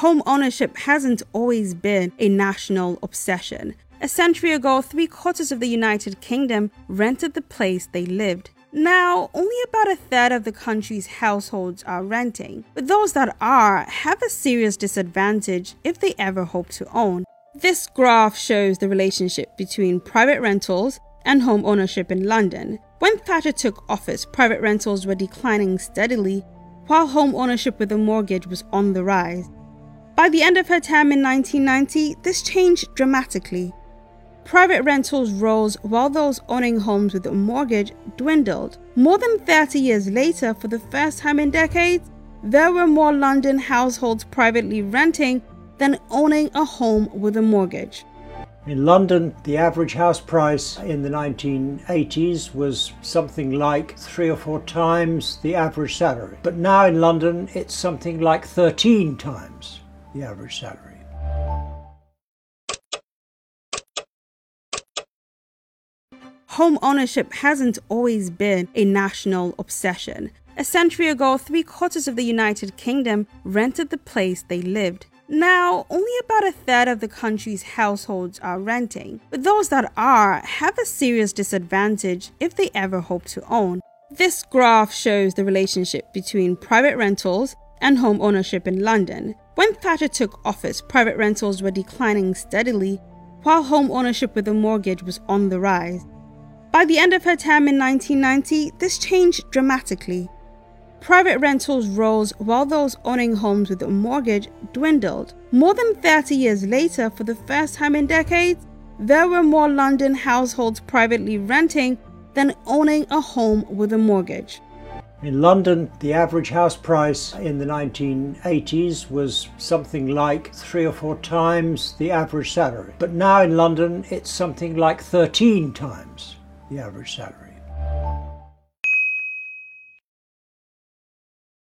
Home ownership hasn't always been a national obsession. A century ago, three quarters of the United Kingdom rented the place they lived. Now, only about a third of the country's households are renting, but those that are have a serious disadvantage if they ever hope to own. This graph shows the relationship between private rentals and home ownership in London. When Thatcher took office, private rentals were declining steadily, while home ownership with a mortgage was on the rise. By the end of her term in 1990, this changed dramatically. Private rentals rose while those owning homes with a mortgage dwindled. More than 30 years later, for the first time in decades, there were more London households privately renting than owning a home with a mortgage. In London, the average house price in the 1980s was something like three or four times the average salary. But now in London, it's something like 13 times the average salary. Home ownership hasn't always been a national obsession. A century ago, three quarters of the United Kingdom rented the place they lived. Now, only about a third of the country's households are renting, but those that are have a serious disadvantage if they ever hope to own. This graph shows the relationship between private rentals and home ownership in London. When Thatcher took office, private rentals were declining steadily, while home ownership with a mortgage was on the rise. By the end of her term in 1990, this changed dramatically. Private rentals rose while those owning homes with a mortgage dwindled. More than 30 years later, for the first time in decades, there were more London households privately renting than owning a home with a mortgage. In London, the average house price in the 1980s was something like three or four times the average salary. But now in London, it's something like 13 times the average salary.